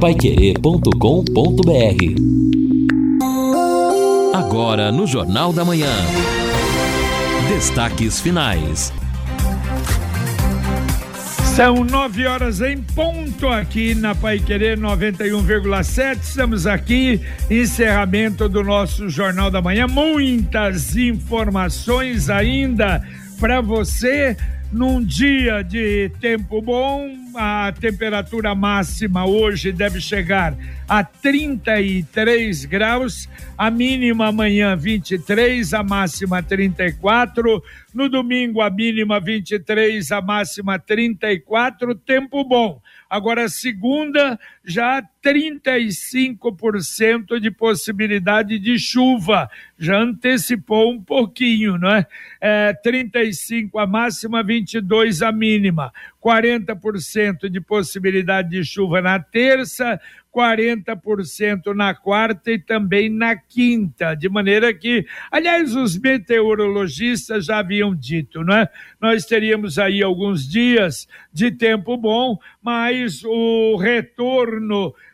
paiquerê.com.br Agora no Jornal da Manhã. Destaques finais. São nove horas em ponto aqui na Pai Querer 91,7. Estamos aqui, encerramento do nosso Jornal da Manhã. Muitas informações ainda para você num dia de tempo bom, a temperatura máxima hoje deve chegar a 33 graus, a mínima amanhã 23, a máxima 34. No domingo, a mínima 23, a máxima 34. Tempo bom. Agora, segunda, já 35% de possibilidade de chuva. Já antecipou um pouquinho, não é? é 35 a máxima, 22 a mínima. 40% de possibilidade de chuva na terça, 40% na quarta e também na quinta, de maneira que, aliás, os meteorologistas já haviam dito, não é? Nós teríamos aí alguns dias de tempo bom, mas o retorno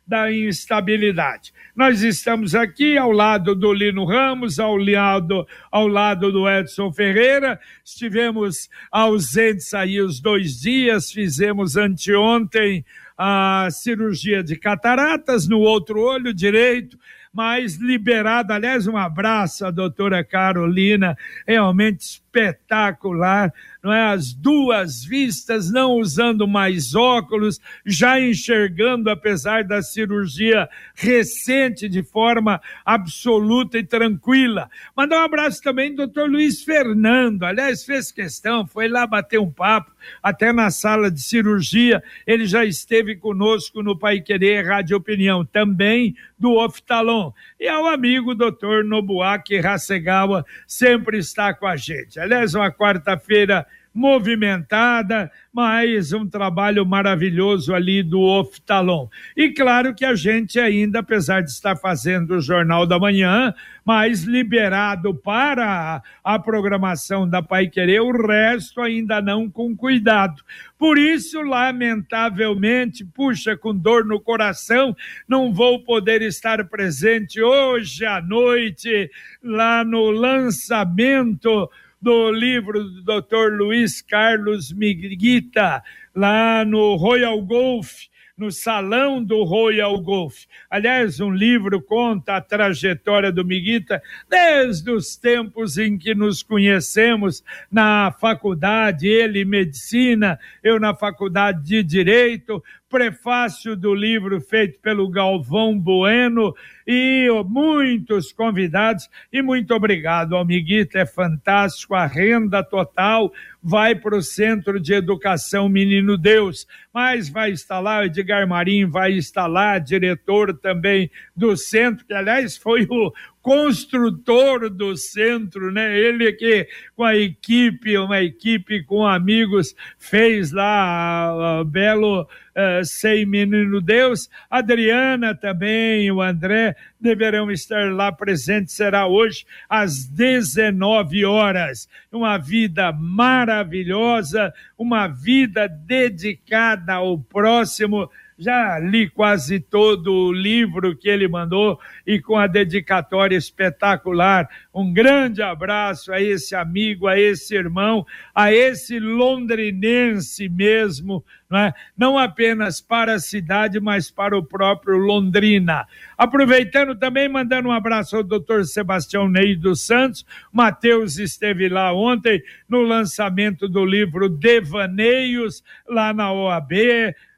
da instabilidade. Nós estamos aqui ao lado do Lino Ramos, ao lado, ao lado do Edson Ferreira, estivemos ausentes aí os dois dias, fizemos anteontem a cirurgia de cataratas no outro olho direito, mas liberada. Aliás, um abraço à doutora Carolina, realmente espetacular não é? As duas vistas, não usando mais óculos, já enxergando, apesar da cirurgia recente, de forma absoluta e tranquila. Mandar um abraço também do doutor Luiz Fernando, aliás, fez questão, foi lá bater um papo, até na sala de cirurgia, ele já esteve conosco no Pai Querer Rádio Opinião, também do oftalon. E ao amigo doutor Nobuaki Hasegawa, sempre está com a gente. Aliás, uma quarta-feira movimentada, mas um trabalho maravilhoso ali do Oftalon. E claro que a gente ainda, apesar de estar fazendo o Jornal da Manhã, mas liberado para a programação da Pai Querer, o resto ainda não com cuidado. Por isso, lamentavelmente, puxa, com dor no coração, não vou poder estar presente hoje à noite lá no lançamento do livro do Dr. Luiz Carlos Miguita, lá no Royal Golf, no salão do Royal Golf. Aliás, um livro conta a trajetória do Miguita desde os tempos em que nos conhecemos na faculdade, ele medicina, eu na faculdade de direito, prefácio do livro feito pelo Galvão Bueno e muitos convidados. E muito obrigado, Amiguita, é fantástico. A renda total vai para o Centro de Educação Menino Deus, mas vai estar lá, o Edgar Marim vai estar lá, diretor também do centro, que aliás foi o, construtor do centro, né? Ele que com a equipe, uma equipe com amigos, fez lá a, Belo uh, Sei Menino Deus. Adriana também, o André deverão estar lá presentes. Será hoje às 19 horas. Uma vida maravilhosa, uma vida dedicada ao próximo já li quase todo o livro que ele mandou e com a dedicatória espetacular. Um grande abraço a esse amigo, a esse irmão, a esse londrinense mesmo, não, é? não apenas para a cidade, mas para o próprio Londrina. Aproveitando também, mandando um abraço ao doutor Sebastião Ney dos Santos. Matheus esteve lá ontem no lançamento do livro Devaneios, lá na OAB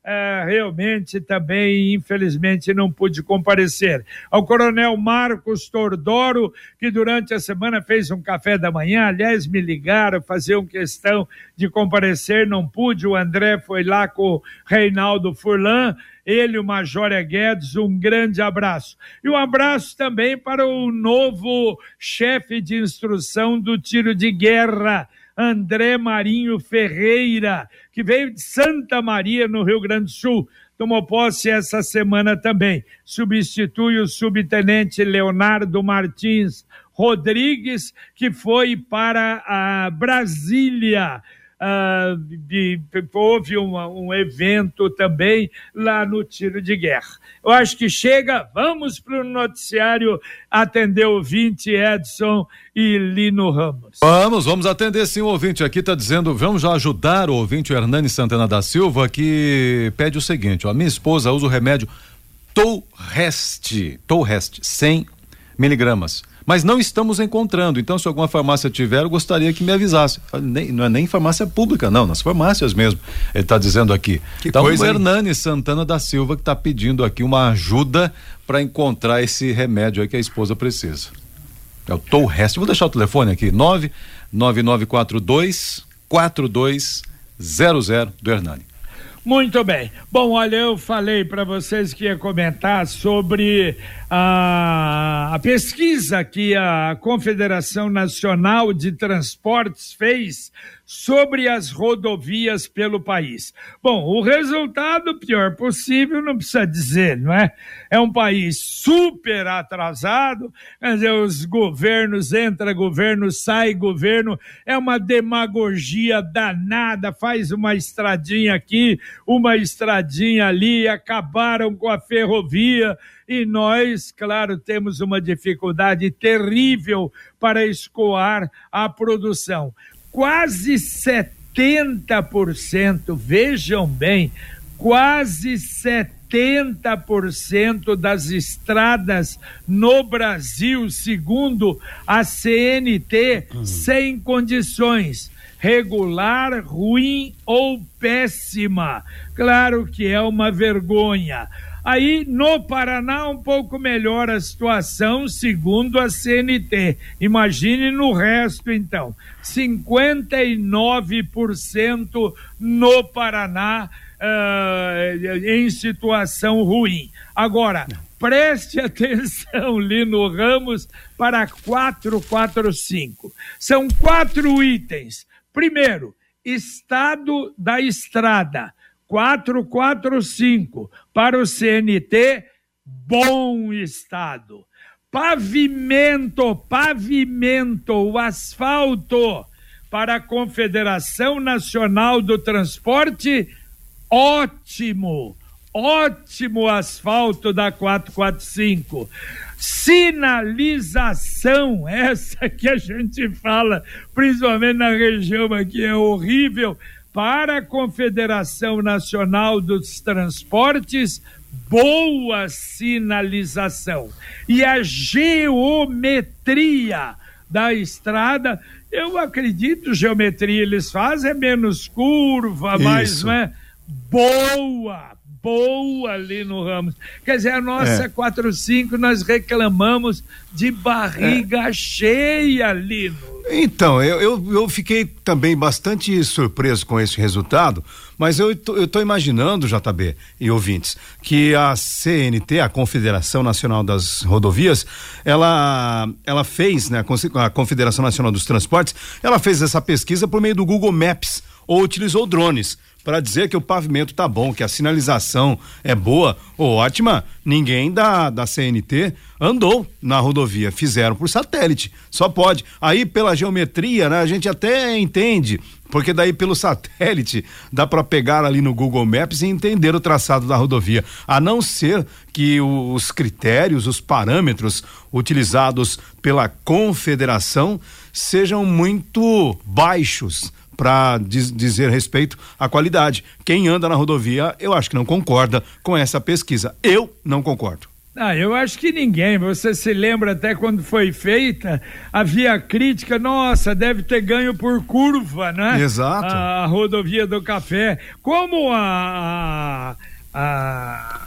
é, realmente também, infelizmente, não pude comparecer. Ao coronel Marcos Tordoro, que durante a semana fez um café da manhã, aliás, me ligaram, faziam questão de comparecer, não pude. O André foi lá com o Reinaldo Furlan ele, o Major Guedes, um grande abraço. E um abraço também para o novo chefe de instrução do tiro de guerra, André Marinho Ferreira, que veio de Santa Maria, no Rio Grande do Sul. Tomou posse essa semana também. Substitui o subtenente Leonardo Martins Rodrigues, que foi para a Brasília Uh, de, houve uma, um evento também lá no tiro de guerra. Eu acho que chega, vamos para o noticiário atender o ouvinte Edson e Lino Ramos. Vamos, vamos atender sim o ouvinte aqui, está dizendo, vamos ajudar o ouvinte o Hernani Santana da Silva, que pede o seguinte, ó, minha esposa usa o remédio Tourest, Tourest, 100 miligramas mas não estamos encontrando. Então, se alguma farmácia tiver, eu gostaria que me avisasse. Nem, não é nem farmácia pública, não, nas farmácias mesmo. Ele está dizendo aqui. Que então, coisa, o Hernani? Santana da Silva que está pedindo aqui uma ajuda para encontrar esse remédio aí que a esposa precisa. É o Tourest. Vou deixar o telefone aqui: 99942 4200 do Hernani. Muito bem. Bom, olha, eu falei para vocês que ia comentar sobre a, a, pesquisa que a Confederação Nacional de Transportes fez sobre as rodovias pelo país. Bom, o resultado, pior possível, não precisa dizer, não é? É um país super atrasado, os governos, entra governo, sai governo, é uma demagogia danada, faz uma estradinha aqui, uma estradinha ali, acabaram com a ferrovia, e nós, claro, temos uma dificuldade terrível para escoar a produção quase 70%, vejam bem, quase 70% das estradas no Brasil, segundo a CNT, uhum. sem condições regular, ruim ou péssima. Claro que é uma vergonha. Aí no Paraná um pouco melhor a situação, segundo a CNT. Imagine no resto então. 59% no Paraná uh, em situação ruim. Agora, preste atenção, Lino Ramos, para 445. São quatro itens. Primeiro, estado da estrada. 445 para o CNT, bom estado. Pavimento, pavimento, o asfalto para a Confederação Nacional do Transporte, ótimo, ótimo asfalto da 445. Sinalização, essa que a gente fala, principalmente na região aqui, é horrível para a Confederação Nacional dos Transportes, boa sinalização. E a geometria da estrada, eu acredito, geometria eles fazem, é menos curva, Isso. mais, não é? Boa, boa ali no Ramos. Quer dizer, a nossa é. 45 nós reclamamos de barriga é. cheia ali então, eu, eu, eu, fiquei também bastante surpreso com esse resultado, mas eu estou imaginando, JB e ouvintes, que a CNT, a Confederação Nacional das Rodovias, ela, ela fez, né, a Confederação Nacional dos Transportes, ela fez essa pesquisa por meio do Google Maps ou utilizou drones para dizer que o pavimento tá bom, que a sinalização é boa ou ótima, ninguém da, da CNT andou na rodovia, fizeram por satélite, só pode. Aí pela geometria, né, a gente até entende, porque daí pelo satélite dá para pegar ali no Google Maps e entender o traçado da rodovia, a não ser que os critérios, os parâmetros utilizados pela confederação sejam muito baixos para diz, dizer respeito à qualidade. Quem anda na rodovia, eu acho que não concorda com essa pesquisa. Eu não concordo. Ah, eu acho que ninguém. Você se lembra até quando foi feita, havia crítica, nossa, deve ter ganho por curva, né? Exato. A, a rodovia do café. Como a, a, a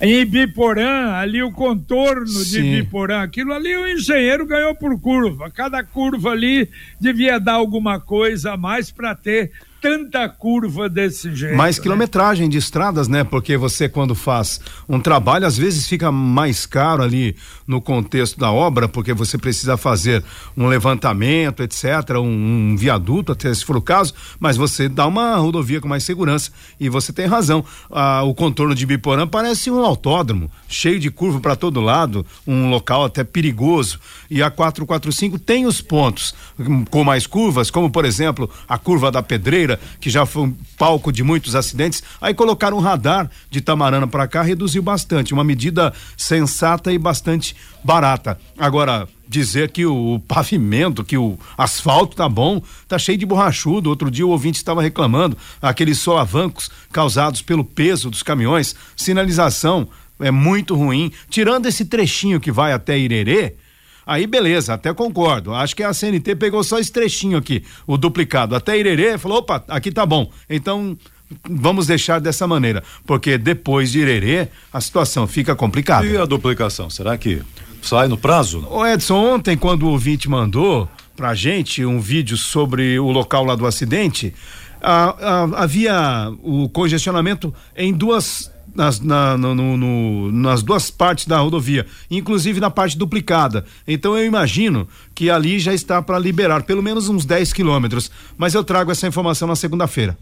em Ibiporã, ali o contorno Sim. de Ibiporã, aquilo ali o engenheiro ganhou por curva. Cada curva ali devia dar alguma coisa a mais para ter tanta curva desse jeito. Mais né? quilometragem de estradas, né? Porque você, quando faz um trabalho, às vezes fica mais caro ali no contexto da obra, porque você precisa fazer um levantamento, etc., um, um viaduto, até se for o caso, mas você dá uma rodovia com mais segurança. E você tem razão. Ah, o contorno de Biporã parece um autódromo, cheio de curva para todo lado, um local até perigoso. E a 445 tem os pontos hum, com mais curvas, como por exemplo a curva da Pedreira que já foi um palco de muitos acidentes. Aí colocaram um radar de Tamarana para cá, reduziu bastante, uma medida sensata e bastante barata. Agora, dizer que o pavimento, que o asfalto tá bom, tá cheio de borrachudo. Outro dia o ouvinte estava reclamando, aqueles solavancos causados pelo peso dos caminhões, sinalização é muito ruim. Tirando esse trechinho que vai até Irerê, Aí beleza, até concordo. Acho que a CNT pegou só esse trechinho aqui, o duplicado. Até Irerê falou: opa, aqui tá bom. Então vamos deixar dessa maneira, porque depois de Irerê a situação fica complicada. E a duplicação, será que sai no prazo? O Edson, ontem quando o ouvinte mandou pra gente um vídeo sobre o local lá do acidente, ah, ah, havia o congestionamento em duas nas, na, no, no, nas duas partes da rodovia, inclusive na parte duplicada. Então eu imagino que ali já está para liberar pelo menos uns 10 quilômetros. Mas eu trago essa informação na segunda-feira.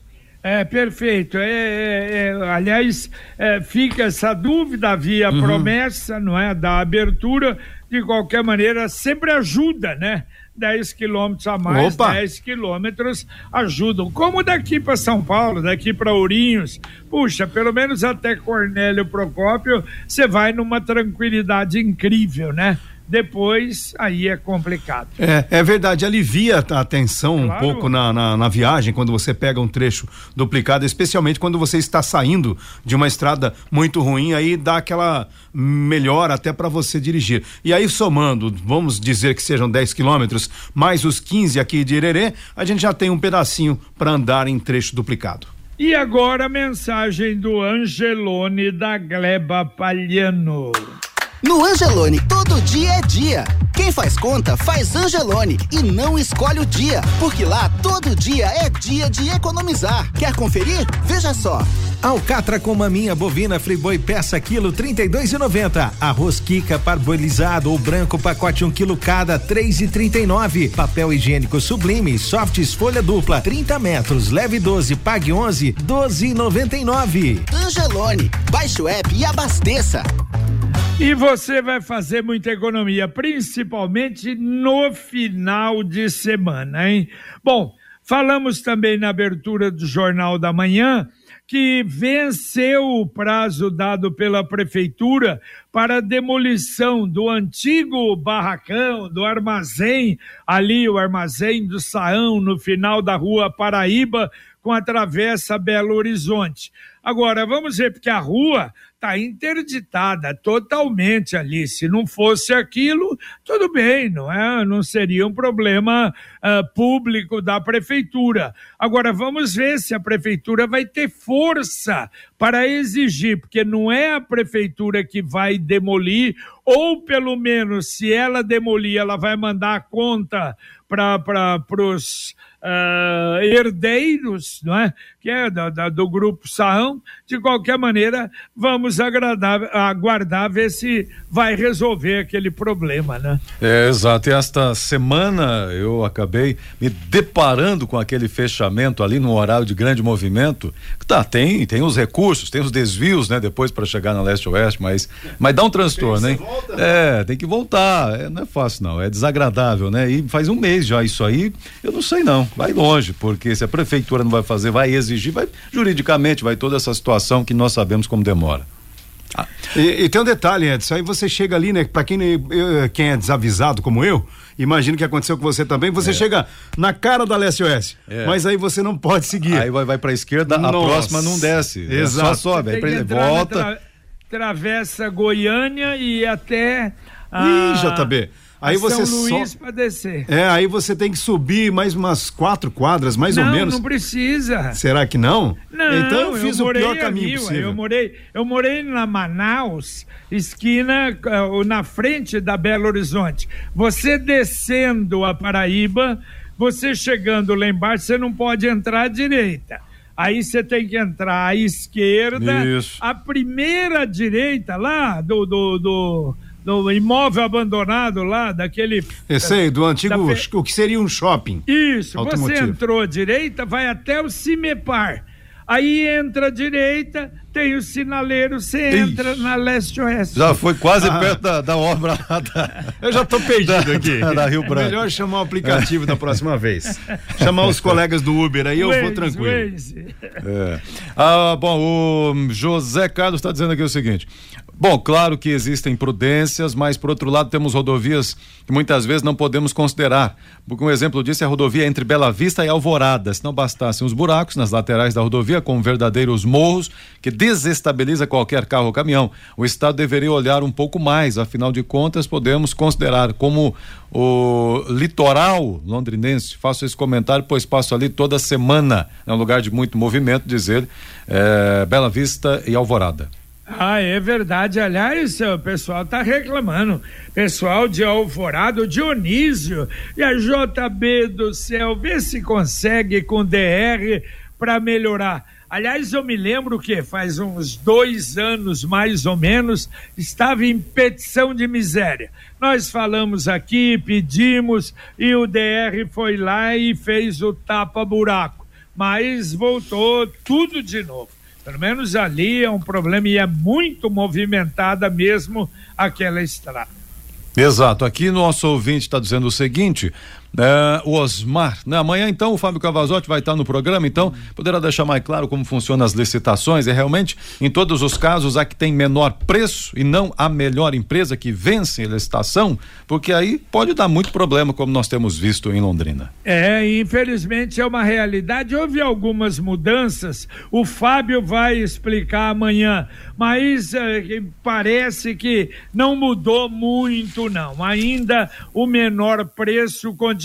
É, perfeito. É, é, é, aliás, é, fica essa dúvida, havia uhum. promessa, não é, da abertura, de qualquer maneira, sempre ajuda, né? 10 quilômetros a mais, Opa. 10 quilômetros ajudam. Como daqui para São Paulo, daqui para Ourinhos, puxa, pelo menos até Cornélio Procópio, você vai numa tranquilidade incrível, né? Depois aí é complicado. É, é verdade, alivia a tensão claro. um pouco na, na, na, viagem quando você pega um trecho duplicado, especialmente quando você está saindo de uma estrada muito ruim, aí dá aquela melhora até para você dirigir. E aí somando, vamos dizer que sejam 10 quilômetros, mais os 15 aqui de Irerê, a gente já tem um pedacinho para andar em trecho duplicado. E agora a mensagem do Angelone da Gleba Palhano. No Angelone, todo dia é dia. Quem faz conta, faz Angelone e não escolhe o dia, porque lá todo dia é dia de economizar. Quer conferir? Veja só. Alcatra com maminha bovina friboi peça quilo 32,90. Arroz Kika parboilizado ou branco pacote 1 um quilo cada 3,39. Papel higiênico sublime softs folha dupla 30 metros leve 12 pague 11 12,99. Angelone, baixe o app e abasteça. E você vai fazer muita economia, principalmente no final de semana, hein? Bom, falamos também na abertura do Jornal da Manhã que venceu o prazo dado pela prefeitura para demolição do antigo barracão, do armazém, ali o armazém do Saão, no final da rua Paraíba, com a travessa Belo Horizonte. Agora, vamos ver, porque a rua está interditada totalmente ali. Se não fosse aquilo, tudo bem, não é? Não seria um problema uh, público da prefeitura. Agora, vamos ver se a prefeitura vai ter força para exigir, porque não é a prefeitura que vai demolir, ou pelo menos, se ela demolir, ela vai mandar a conta para os uh, herdeiros, não é? que é da, da, do grupo Saão. De qualquer maneira, vamos agradar, aguardar ver se vai resolver aquele problema, né? É, exato. E esta semana eu acabei me deparando com aquele fechamento ali no horário de grande movimento. Tá, tem, tem os recursos, tem os desvios, né? Depois para chegar na leste-oeste, mas, mas dá um transtorno, hein? Volta. É, tem que voltar. É, não é fácil, não. É desagradável, né? E faz um mês já isso aí, eu não sei não. Vai longe, porque se a prefeitura não vai fazer, vai exigir, vai juridicamente, vai toda essa situação que nós sabemos como demora. Ah. E, e, tem um detalhe, Edson, aí você chega ali, né? Para quem, quem é desavisado como eu, imagino que aconteceu com você também, você é. chega na cara da Leste Oeste, é. mas aí você não pode seguir. Aí vai, vai pra esquerda, Nossa. a próxima não desce. Exato. É só sobe, aí volta. Tra travessa Goiânia e até. A... Ih, JB. Aí você São Luís só... para descer. É, aí você tem que subir mais umas quatro quadras, mais não, ou menos. Não, precisa. Será que não? Não. Então eu fiz eu o pior caminho ali, possível. Eu morei, eu morei na Manaus, esquina uh, na frente da Belo Horizonte. Você descendo a Paraíba, Você chegando lá embaixo, você não pode entrar à direita. Aí você tem que entrar à esquerda. Isso. A primeira direita lá do, do, do, do imóvel abandonado lá, daquele. Esse aí, do antigo, Da o que seria um shopping. Isso, você Automotivo. entrou à direita, vai até o Cimepar. Aí entra à direita, tem o sinaleiro, você entra na leste-oeste. Já foi quase Ah. perto da, da obra lá da, Eu já tô perdido aqui. da, da Rio É Branco. melhor chamar o aplicativo da próxima vez. Chamar os colegas do Uber aí eu vou Waze, tranquilo. Waze. É. Ah, bom, o José Carlos está dizendo aqui o seguinte. Bom, claro que existem prudências, mas por outro lado temos rodovias que muitas vezes não podemos considerar. Porque um exemplo disso é a rodovia entre Bela Vista e Alvorada. Se não bastassem os buracos nas laterais da rodovia, com verdadeiros morros que desestabiliza qualquer carro ou caminhão, o Estado deveria olhar um pouco mais. Afinal de contas, podemos considerar como o litoral londrinense. Faço esse comentário, pois passo ali toda semana. É um lugar de muito movimento, dizer eh, Bela Vista e Alvorada. Ah, é verdade. Aliás, o pessoal está reclamando. Pessoal de Alvorada, o Dionísio e a JB do céu, vê se consegue com DR para melhorar. Aliás, eu me lembro que faz uns dois anos, mais ou menos, estava em petição de miséria. Nós falamos aqui, pedimos, e o DR foi lá e fez o tapa-buraco. Mas voltou tudo de novo. Pelo menos ali é um problema e é muito movimentada mesmo aquela estrada. Exato. Aqui nosso ouvinte está dizendo o seguinte: eh, o Osmar, né? Amanhã então o Fábio Cavazotti vai estar no programa, então poderá deixar mais claro como funcionam as licitações. E realmente, em todos os casos, a que tem menor preço e não a melhor empresa que vence a licitação, porque aí pode dar muito problema, como nós temos visto em Londrina. É, infelizmente é uma realidade. Houve algumas mudanças. O Fábio vai explicar amanhã, mas eh, parece que não mudou muito, não. Ainda o menor preço continua.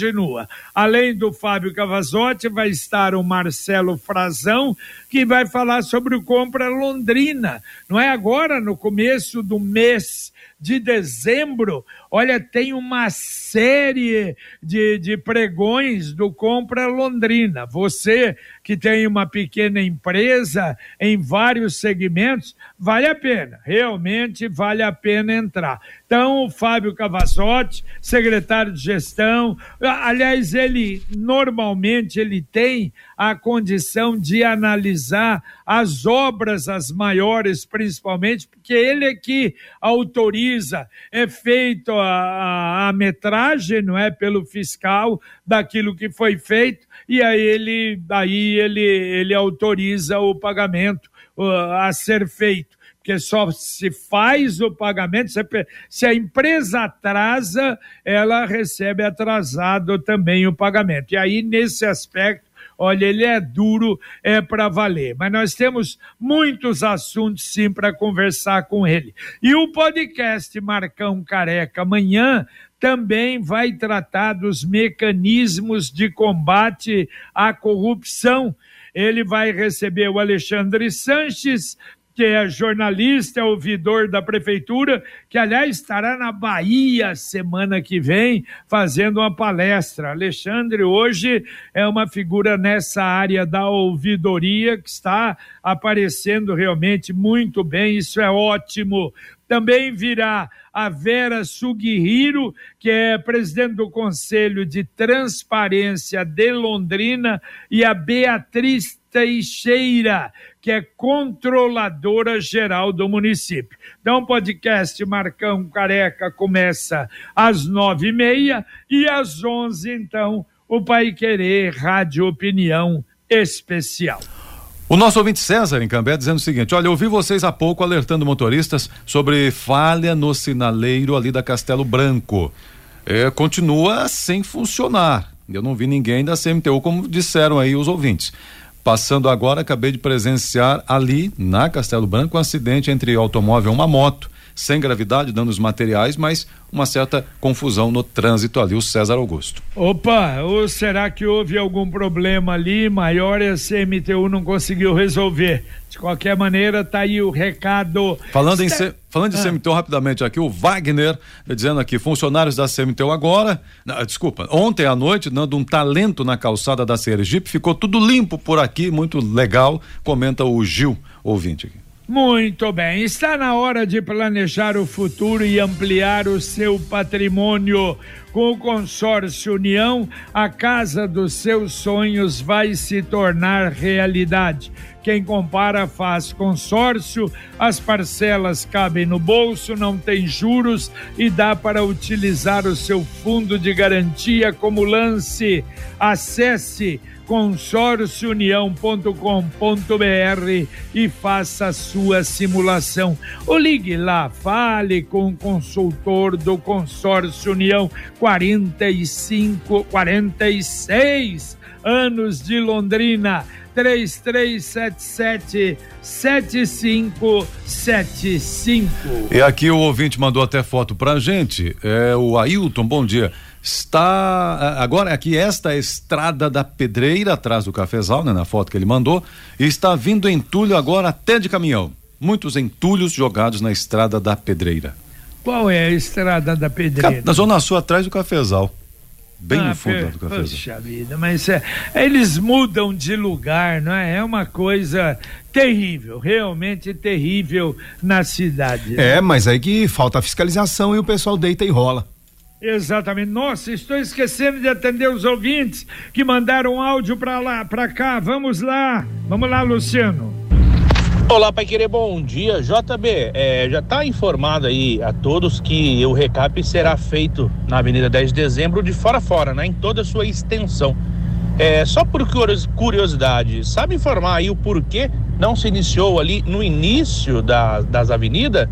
Além do Fábio Cavazotti, vai estar o Marcelo Frazão, que vai falar sobre o Compra Londrina. Não é agora, no começo do mês de dezembro, olha, tem uma série de, de pregões do Compra Londrina. Você que tem uma pequena empresa em vários segmentos, vale a pena, realmente vale a pena entrar. Então, o Fábio Cavazotti, secretário de gestão, aliás, ele normalmente ele tem a condição de analisar as obras, as maiores principalmente, porque ele é que autoriza, é feito a, a, a metragem, não é, pelo fiscal daquilo que foi feito, e aí ele, aí ele, ele autoriza o pagamento uh, a ser feito porque só se faz o pagamento, se, se a empresa atrasa, ela recebe atrasado também o pagamento. E aí, nesse aspecto, olha, ele é duro, é para valer. Mas nós temos muitos assuntos sim para conversar com ele. E o podcast Marcão Careca amanhã também vai tratar dos mecanismos de combate à corrupção. Ele vai receber o Alexandre Sanches, que é jornalista, ouvidor da prefeitura, que aliás estará na Bahia semana que vem fazendo uma palestra. Alexandre hoje é uma figura nessa área da ouvidoria que está aparecendo realmente muito bem, isso é ótimo. Também virá a Vera Sugihiro, que é presidente do Conselho de Transparência de Londrina, e a Beatriz Teixeira, que é controladora geral do município. Então, o podcast Marcão Careca começa às nove e meia e às onze, então, o Pai Querer Rádio Opinião Especial. O nosso ouvinte César em Cambé dizendo o seguinte: olha, eu ouvi vocês há pouco alertando motoristas sobre falha no sinaleiro ali da Castelo Branco. É, continua sem funcionar. Eu não vi ninguém da CMTU, como disseram aí os ouvintes. Passando agora, acabei de presenciar ali na Castelo Branco um acidente entre automóvel e uma moto sem gravidade, danos materiais, mas uma certa confusão no trânsito ali, o César Augusto. Opa, ou será que houve algum problema ali maior e a CMTU não conseguiu resolver? De qualquer maneira, tá aí o recado. Falando Está... em, falando de ah. CMTU rapidamente aqui, o Wagner dizendo aqui, funcionários da CMTU agora, não, desculpa, ontem à noite, dando um talento na calçada da Sergipe, ficou tudo limpo por aqui, muito legal, comenta o Gil, ouvinte aqui. Muito bem, está na hora de planejar o futuro e ampliar o seu patrimônio. Com o consórcio União, a casa dos seus sonhos vai se tornar realidade. Quem compara faz consórcio, as parcelas cabem no bolso, não tem juros e dá para utilizar o seu fundo de garantia como lance. Acesse consórciounião.com.br e faça a sua simulação. Ou ligue lá, fale com o consultor do Consórcio União 45 46 anos de Londrina. 3377 7575. E aqui o ouvinte mandou até foto pra gente. É o Ailton, bom dia está agora aqui esta é estrada da Pedreira atrás do cafezal, né, na foto que ele mandou, está vindo entulho agora até de caminhão. Muitos entulhos jogados na estrada da Pedreira. Qual é a estrada da Pedreira? Na zona sul atrás do cafezal. Bem ah, no fundo per... do cafezal. Poxa vida, mas é, eles mudam de lugar, não é? É uma coisa terrível, realmente terrível na cidade. É, mas aí que falta fiscalização e o pessoal deita e rola. Exatamente. Nossa, estou esquecendo de atender os ouvintes que mandaram áudio para lá, para cá. Vamos lá. Vamos lá, Luciano. Olá, Pai Querer, bom dia. JB, é, já está informado aí a todos que o recap será feito na Avenida 10 de Dezembro de fora a fora, né? Em toda a sua extensão. É, só por curiosidade, sabe informar aí o porquê não se iniciou ali no início da, das avenidas?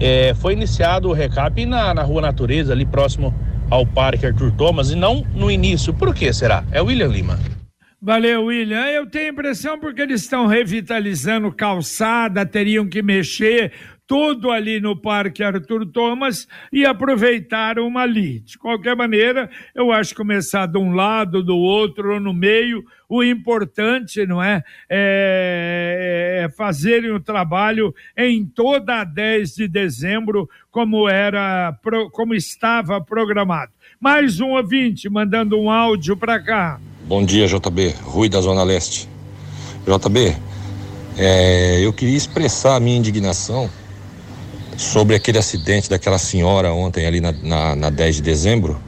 é, foi iniciado o recap na, na Rua Natureza, ali próximo ao Parque Arthur Thomas, e não no início. Por que será? É William Lima. Valeu, William. Eu tenho a impressão porque eles estão revitalizando calçada, teriam que mexer tudo ali no Parque Arthur Thomas e aproveitaram uma ali. De qualquer maneira, eu acho começar de um lado, do outro, ou no meio, o importante, não é? É, é fazerem o trabalho em toda a 10 de dezembro, como era, como estava programado. Mais um ouvinte mandando um áudio para cá. Bom dia, JB, Rui da Zona Leste. JB, é, eu queria expressar a minha indignação sobre aquele acidente daquela senhora ontem ali na, na, na 10 de dezembro.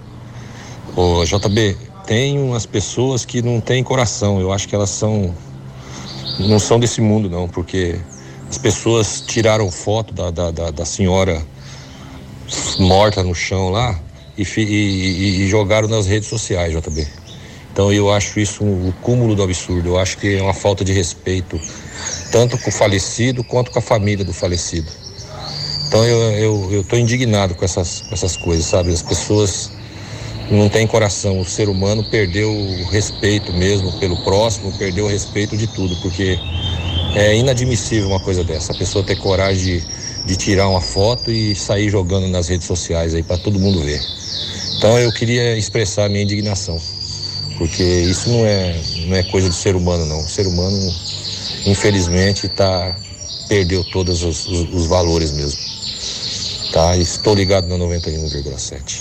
O JB, tem umas pessoas que não têm coração. Eu acho que elas são. não são desse mundo, não, porque as pessoas tiraram foto da, da, da, da senhora morta no chão lá e, e, e, jogaram nas redes sociais, JB. Então eu acho isso um, o cúmulo do absurdo. Eu acho que é uma falta de respeito, tanto com o falecido quanto com a família do falecido. Então eu, tô indignado com essas, essas coisas, sabe? As pessoas não têm coração. O ser humano perdeu o respeito mesmo pelo próximo, perdeu o respeito de tudo, porque é inadmissível uma coisa dessa. A pessoa ter coragem de, de tirar uma foto e sair jogando nas redes sociais aí para todo mundo ver. Então eu queria expressar a minha indignação, porque isso não é, não é coisa do ser humano, não. O ser humano, infelizmente, tá, perdeu todos os, os, os valores mesmo tá? Estou ligado no 91,7.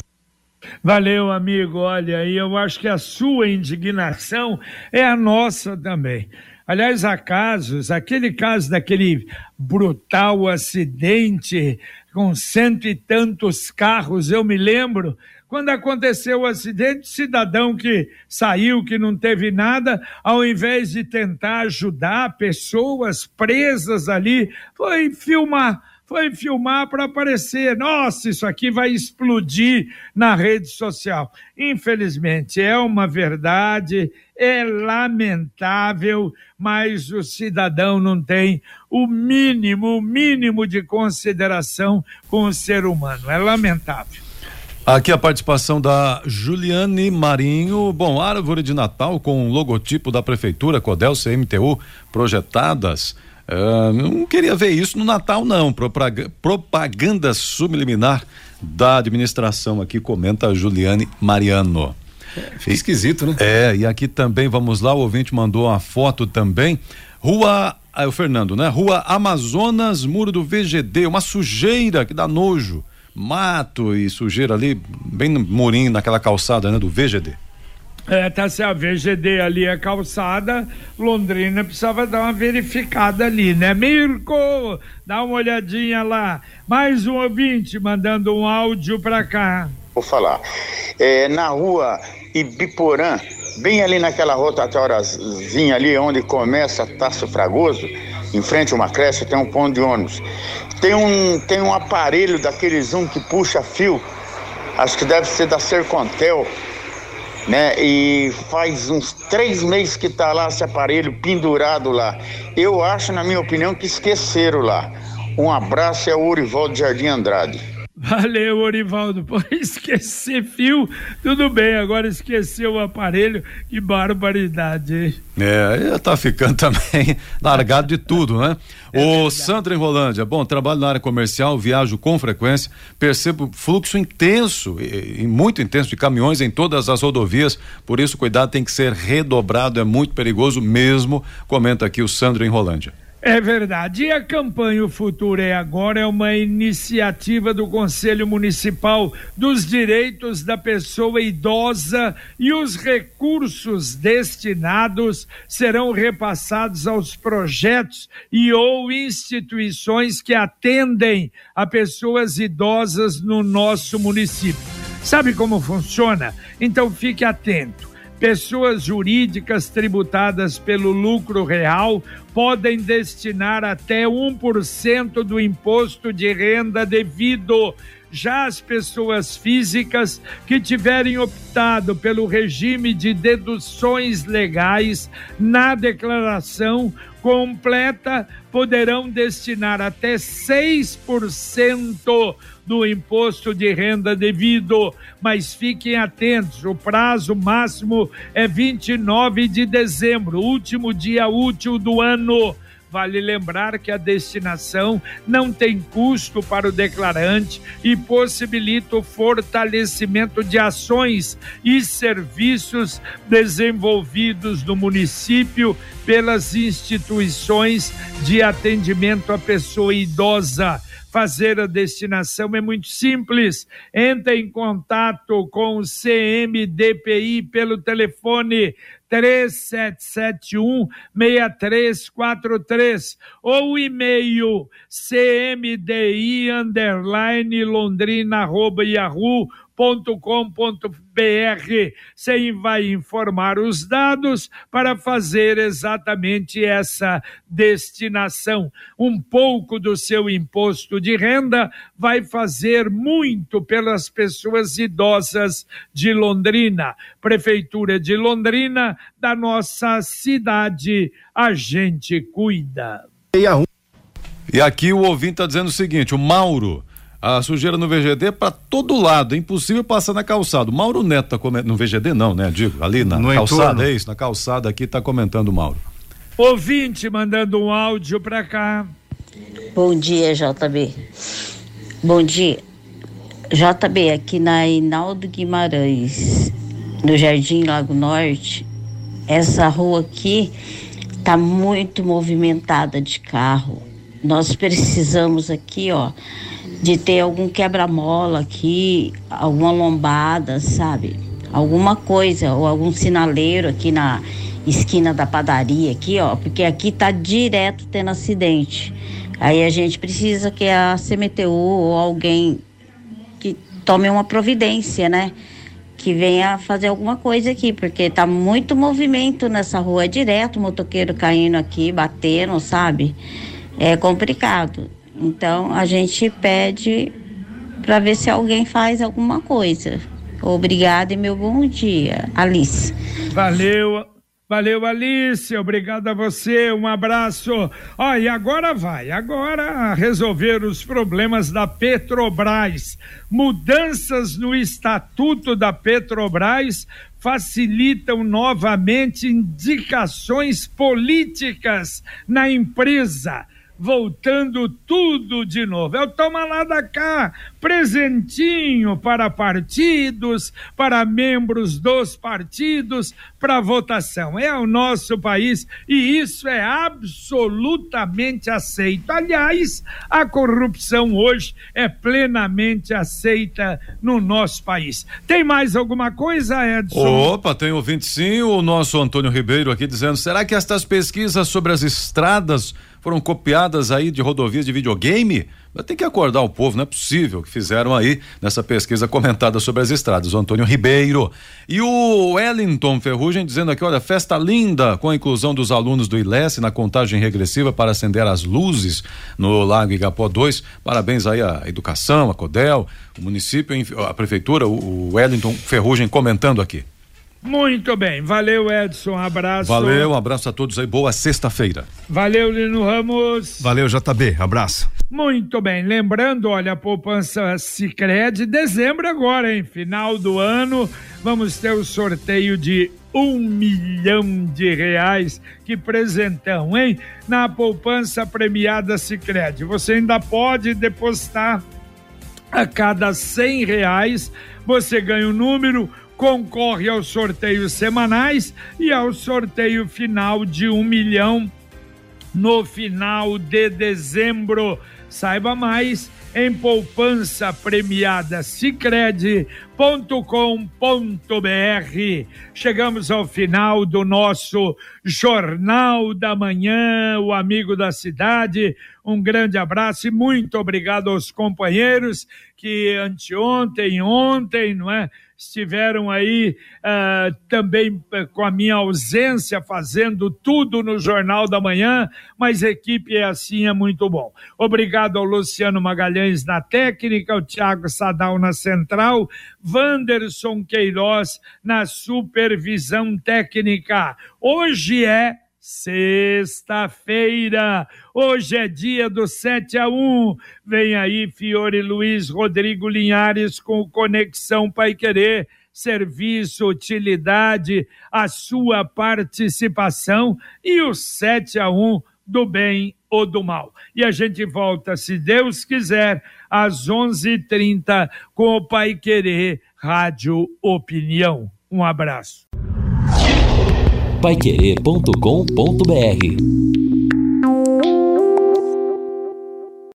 Valeu, amigo. Olha, e eu acho que a sua indignação é a nossa também. Aliás, há casos, aquele caso daquele brutal acidente com cento e tantos carros, eu me lembro, quando aconteceu o acidente, cidadão que saiu, que não teve nada, ao invés de tentar ajudar pessoas presas ali, foi filmar foi filmar para aparecer. Nossa, isso aqui vai explodir na rede social. Infelizmente, é uma verdade, é lamentável, mas o cidadão não tem o mínimo, o mínimo de consideração com o ser humano. É lamentável. Aqui a participação da Juliane Marinho. Bom, árvore de Natal com o logotipo da Prefeitura, Codel CMTU, projetadas Uh, não queria ver isso no Natal, não. Propaganda subliminar da administração aqui, comenta a Juliane Mariano. É, esquisito, né? É, e aqui também, vamos lá, o ouvinte mandou uma foto também. Rua, ah, é o Fernando, né? Rua Amazonas, muro do VGD, uma sujeira que dá nojo. Mato e sujeira ali, bem no murinho, naquela calçada, né? Do VGD. É, tá se a VGD ali é calçada, Londrina precisava dar uma verificada ali, né? Mirko, dá uma olhadinha lá. Mais um ouvinte mandando um áudio pra cá. Vou falar. É, na rua Ibiporã, bem ali naquela rotatóriazinha ali onde começa Tasso Fragoso, em frente a uma creche, tem um ponto de ônibus. Tem um, tem um aparelho daqueles um que puxa fio, acho que deve ser da Sercontel né? E faz uns três meses que está lá esse aparelho pendurado lá. Eu acho, na minha opinião, que esqueceram lá. Um abraço é o Urivaldo Jardim Andrade. Valeu, Orivaldo. Pô, esquecer fio, tudo bem. Agora esqueceu o aparelho, que barbaridade, hein? É, tá ficando também largado de tudo, né? É o Sandro em Rolândia, bom, trabalho na área comercial, viajo com frequência, percebo fluxo intenso e, e muito intenso de caminhões em todas as rodovias, por isso cuidado tem que ser redobrado, é muito perigoso mesmo, comenta aqui o Sandro em Rolândia. É verdade. E a campanha O Futuro é Agora é uma iniciativa do Conselho Municipal dos Direitos da Pessoa Idosa e os recursos destinados serão repassados aos projetos e ou instituições que atendem a pessoas idosas no nosso município. Sabe como funciona? Então fique atento Pessoas jurídicas tributadas pelo lucro real podem destinar até 1% do imposto de renda devido. Já as pessoas físicas que tiverem optado pelo regime de deduções legais na declaração completa poderão destinar até 6% do imposto de renda devido. Mas fiquem atentos, o prazo máximo é 29 de dezembro, último dia útil do ano. Vale lembrar que a destinação não tem custo para o declarante e possibilita o fortalecimento de ações e serviços desenvolvidos no município pelas instituições de atendimento à pessoa idosa fazer a destinação é muito simples. Entre em contato com o CMDPI pelo telefone 3771 6343 ou e-mail cmdi underline londrina arroba yahoo com.br Você vai informar os dados para fazer exatamente essa destinação. Um pouco do seu imposto de renda vai fazer muito pelas pessoas idosas de Londrina. Prefeitura de Londrina, da nossa cidade, a gente cuida. E aqui o ouvinte está dizendo o seguinte: o Mauro a sujeira no VGD para todo lado, é impossível passar na calçada. O Mauro Neto tá comentando, no VGD não, né? Digo, ali na no calçada, entorno. é isso, na calçada aqui tá comentando o Mauro. Ouvinte mandando um áudio para cá. Bom dia, JB. Bom dia. JB, aqui na Inaldo Guimarães, no Jardim Lago Norte, essa rua aqui tá muito movimentada de carro. Nós precisamos aqui, ó, de ter algum quebra-mola aqui, alguma lombada, sabe? Alguma coisa, ou algum sinaleiro aqui na esquina da padaria aqui, ó, porque aqui tá direto tendo acidente. Aí a gente precisa que a CMTU ou alguém que tome uma providência, né? Que venha fazer alguma coisa aqui, porque tá muito movimento nessa rua, é direto motoqueiro caindo aqui, batendo, sabe? É complicado. Então a gente pede para ver se alguém faz alguma coisa. Obrigada e meu bom dia, Alice. Valeu, Valeu, Alice. Obrigado a você. Um abraço. Ó, e agora vai. Agora resolver os problemas da Petrobras. Mudanças no estatuto da Petrobras facilitam novamente indicações políticas na empresa voltando tudo de novo. É o toma lá da cá, presentinho para partidos, para membros dos partidos, para votação. É o nosso país e isso é absolutamente aceito. Aliás, a corrupção hoje é plenamente aceita no nosso país. Tem mais alguma coisa, Edson? Opa, tem ouvinte sim, o nosso Antônio Ribeiro aqui dizendo: será que estas pesquisas sobre as estradas foram copiadas aí de rodovias de videogame? Tem que acordar o povo, não é possível que fizeram aí nessa pesquisa comentada sobre as estradas. O Antônio Ribeiro. E o Wellington Ferrugem dizendo aqui: olha, festa linda com a inclusão dos alunos do ILES na contagem regressiva para acender as luzes no Lago Igapó 2. Parabéns aí à educação, a CODEL, o município, a prefeitura, o Wellington Ferrugem comentando aqui. Muito bem, valeu Edson, um abraço. Valeu, um abraço a todos aí, boa sexta-feira. Valeu Lino Ramos. Valeu JB, abraço. Muito bem, lembrando, olha, a poupança Sicredi dezembro agora, hein? Final do ano, vamos ter o sorteio de um milhão de reais. Que presentão, hein? Na poupança premiada Sicredi. Você ainda pode depositar a cada cem reais, você ganha o um número concorre aos sorteios semanais e ao sorteio final de um milhão no final de dezembro. Saiba mais em poupança premiada cicred.com.br. Chegamos ao final do nosso Jornal da Manhã, o amigo da cidade. Um grande abraço e muito obrigado aos companheiros que anteontem, ontem, não é? estiveram aí uh, também eh, com a minha ausência fazendo tudo no Jornal da Manhã, mas a equipe é assim, é muito bom. Obrigado ao Luciano Magalhães na técnica, ao Tiago Sadal na central, Wanderson Queiroz na supervisão técnica. Hoje é Sexta-feira, hoje é dia do 7 a 1. Vem aí Fiore Luiz Rodrigo Linhares com Conexão Pai Querer, serviço, utilidade, a sua participação e o 7 a 1 do bem ou do mal. E a gente volta, se Deus quiser, às 11:30 com o Pai Querer Rádio Opinião. Um abraço paiquerê.com.br